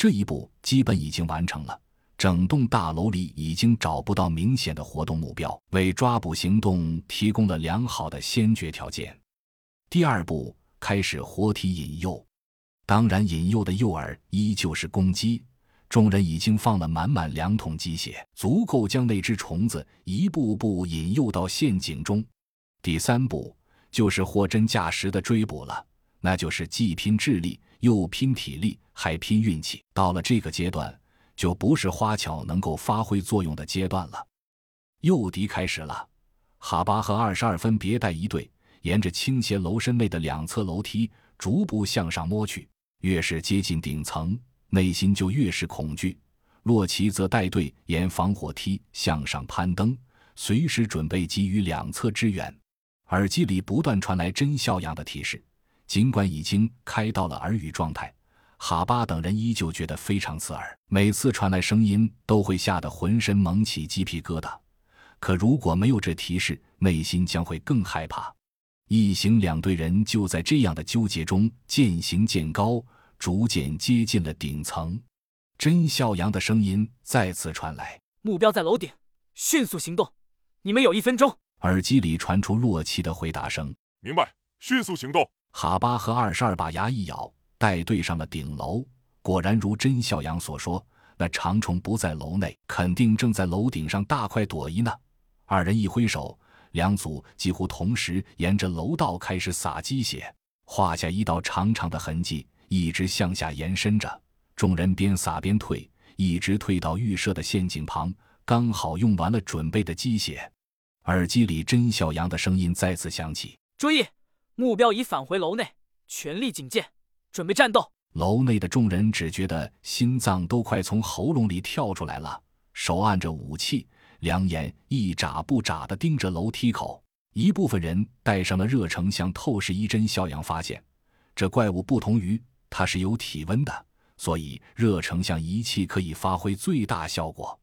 这一步基本已经完成了。整栋大楼里已经找不到明显的活动目标，为抓捕行动提供了良好的先决条件。第二步开始活体引诱，当然引诱的诱饵依旧是公鸡。众人已经放了满满两桶鸡血，足够将那只虫子一步步引诱到陷阱中。第三步就是货真价实的追捕了，那就是既拼智力又拼体力还拼运气。到了这个阶段。就不是花巧能够发挥作用的阶段了。诱敌开始了，哈巴和二十二分别带一队，沿着倾斜楼身内的两侧楼梯逐步向上摸去。越是接近顶层，内心就越是恐惧。洛奇则带队沿防火梯向上攀登，随时准备给予两侧支援。耳机里不断传来甄笑样的提示，尽管已经开到了耳语状态。哈巴等人依旧觉得非常刺耳，每次传来声音都会吓得浑身猛起鸡皮疙瘩。可如果没有这提示，内心将会更害怕。一行两队人就在这样的纠结中渐行渐高，逐渐接近了顶层。甄孝阳的声音再次传来：“目标在楼顶，迅速行动，你们有一分钟。”耳机里传出洛奇的回答声：“明白，迅速行动。”哈巴和二十二把牙一咬。带队上了顶楼，果然如甄孝阳所说，那长虫不在楼内，肯定正在楼顶上大快朵颐呢。二人一挥手，两组几乎同时沿着楼道开始撒鸡血，画下一道长长的痕迹，一直向下延伸着。众人边撒边退，一直退到预设的陷阱旁，刚好用完了准备的鸡血。耳机里甄孝阳的声音再次响起：“注意，目标已返回楼内，全力警戒。”准备战斗！楼内的众人只觉得心脏都快从喉咙里跳出来了，手按着武器，两眼一眨不眨地盯着楼梯口。一部分人带上了热成像透视仪，真肖阳发现，这怪物不同于它是有体温的，所以热成像仪器可以发挥最大效果。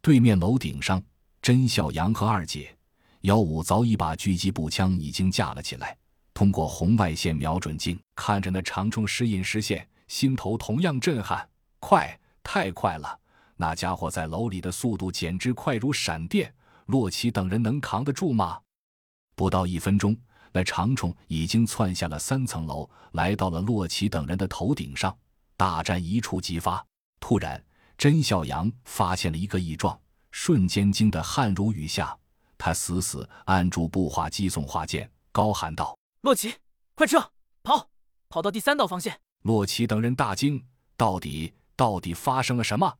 对面楼顶上，甄小阳和二姐幺五早已把狙击步枪已经架了起来。通过红外线瞄准镜看着那长虫时隐时现，心头同样震撼。快，太快了！那家伙在楼里的速度简直快如闪电。洛奇等人能扛得住吗？不到一分钟，那长虫已经窜下了三层楼，来到了洛奇等人的头顶上。大战一触即发。突然，甄小阳发现了一个异状，瞬间惊得汗如雨下。他死死按住步话机送话键，高喊道。洛奇，快撤！跑，跑到第三道防线！洛奇等人大惊，到底到底发生了什么？